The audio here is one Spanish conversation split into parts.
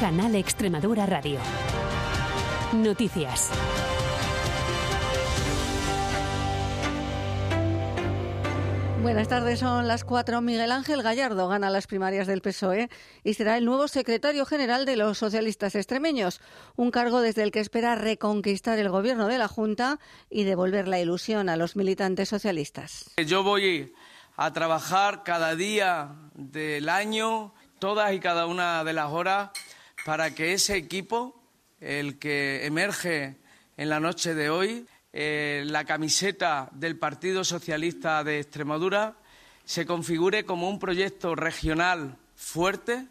Canal Extremadura Radio. Noticias. Buenas tardes, son las cuatro. Miguel Ángel Gallardo gana las primarias del PSOE y será el nuevo secretario general de los socialistas extremeños, un cargo desde el que espera reconquistar el gobierno de la Junta y devolver la ilusión a los militantes socialistas. Yo voy a trabajar cada día del año, todas y cada una de las horas, para que ese equipo, el que emerge en la noche de hoy, eh, la camiseta del Partido Socialista de Extremadura, se configure como un proyecto regional fuerte,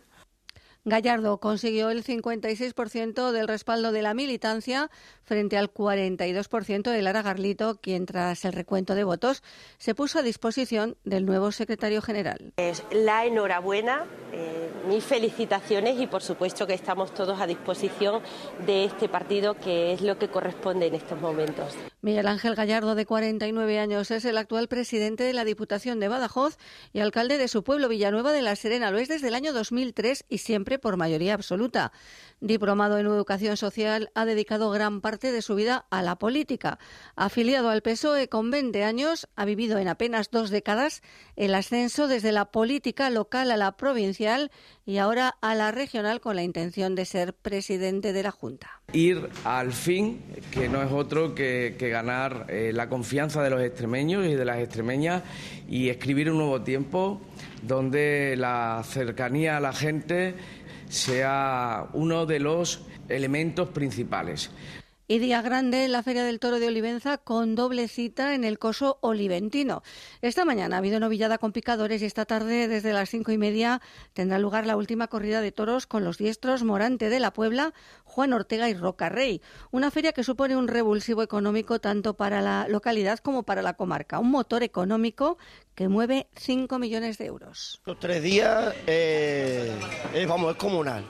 Gallardo consiguió el 56% del respaldo de la militancia frente al 42% de Lara Garlito, quien tras el recuento de votos se puso a disposición del nuevo secretario general. la enhorabuena, eh, mis felicitaciones y por supuesto que estamos todos a disposición de este partido que es lo que corresponde en estos momentos. Miguel Ángel Gallardo, de 49 años, es el actual presidente de la Diputación de Badajoz y alcalde de su pueblo Villanueva de la Serena. Lo es desde el año 2003 y siempre por mayoría absoluta. Diplomado en Educación Social, ha dedicado gran parte de su vida a la política. Afiliado al PSOE con 20 años, ha vivido en apenas dos décadas el ascenso desde la política local a la provincial y ahora a la regional con la intención de ser presidente de la Junta. Ir al fin, que no es otro que, ganar eh, la confianza de los extremeños y de las extremeñas y escribir un nuevo tiempo donde la cercanía a la gente sea uno de los elementos principales. Y día grande en la Feria del Toro de Olivenza con doble cita en el coso oliventino. Esta mañana ha habido novillada con picadores y esta tarde desde las cinco y media tendrá lugar la última corrida de toros con los diestros Morante de la Puebla, Juan Ortega y Roca Rey. Una feria que supone un revulsivo económico tanto para la localidad como para la comarca. Un motor económico que mueve 5 millones de euros. Los tres días, eh, vamos, es comunal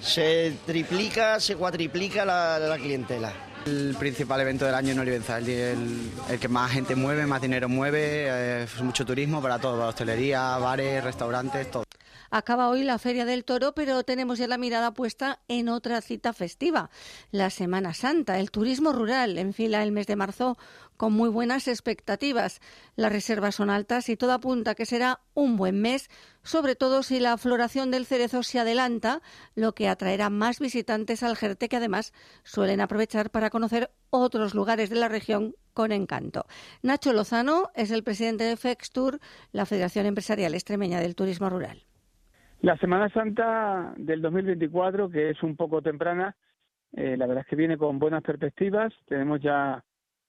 se triplica, se cuatriplica la, clientela. El principal evento del año en Olivenza, el, el, que más gente mueve, más dinero mueve, es mucho turismo para todo, para hostelería, bares, restaurantes, todo. Acaba hoy la Feria del Toro, pero tenemos ya la mirada puesta en otra cita festiva, la Semana Santa. El turismo rural enfila el mes de marzo con muy buenas expectativas. Las reservas son altas y todo apunta que será un buen mes, sobre todo si la floración del cerezo se adelanta, lo que atraerá más visitantes al Jerte que además suelen aprovechar para conocer otros lugares de la región con encanto. Nacho Lozano es el presidente de Fextur, la Federación Empresarial Extremeña del Turismo Rural. La Semana Santa del 2024, que es un poco temprana, eh, la verdad es que viene con buenas perspectivas. Tenemos ya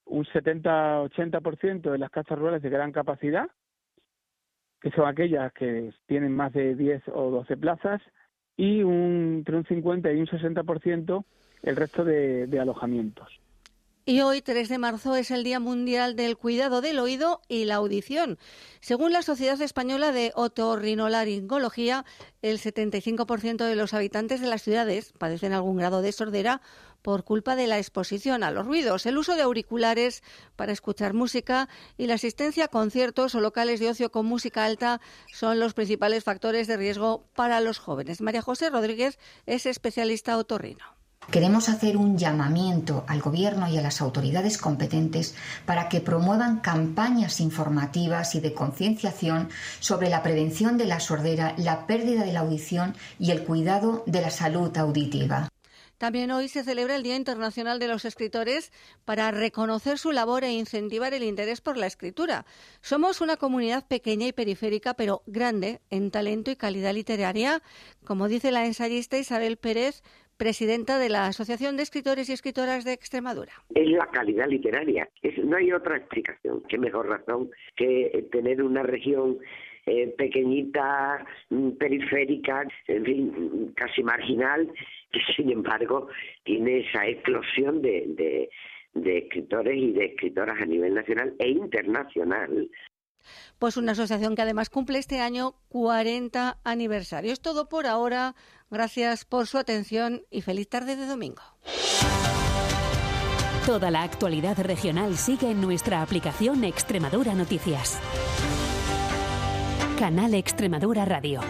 un 70-80% de las casas rurales de gran capacidad, que son aquellas que tienen más de 10 o 12 plazas, y un, entre un 50 y un 60% el resto de alojamientos. Y hoy, 3 de marzo, es el Día Mundial del Cuidado del Oído y la Audición. Según la Sociedad Española de Otorrinolaringología, el 75% de los habitantes de las ciudades padecen algún grado de sordera por culpa de la exposición a los ruidos, el uso de auriculares para escuchar música y la asistencia a conciertos o locales de ocio con música alta son los principales factores de riesgo para los jóvenes. María José Rodríguez es especialista otorrino. Queremos hacer un llamamiento al Gobierno y a las autoridades competentes para que promuevan campañas informativas y de concienciación sobre la prevención de la sordera, la pérdida de la audición y el cuidado de la salud auditiva. También hoy se celebra el Día Internacional de los Escritores para reconocer su labor e incentivar el interés por la escritura. Somos una comunidad pequeña y periférica, pero grande en talento y calidad literaria, como dice la ensayista Isabel Pérez, presidenta de la Asociación de Escritores y Escritoras de Extremadura. Es la calidad literaria. no hay otra explicación. Qué mejor razón que tener una región eh, pequeñita, mm, periférica, en fin, casi marginal, que sin embargo tiene esa explosión de, de escritores y de escritoras a nivel nacional e internacional. Pues una asociación que además cumple este año 40 aniversario. Es todo por ahora. Gracias por su atención y feliz tarde de domingo. Toda la actualidad regional sigue en nuestra aplicación Extremadura Noticias. Canal Extremadura Radio.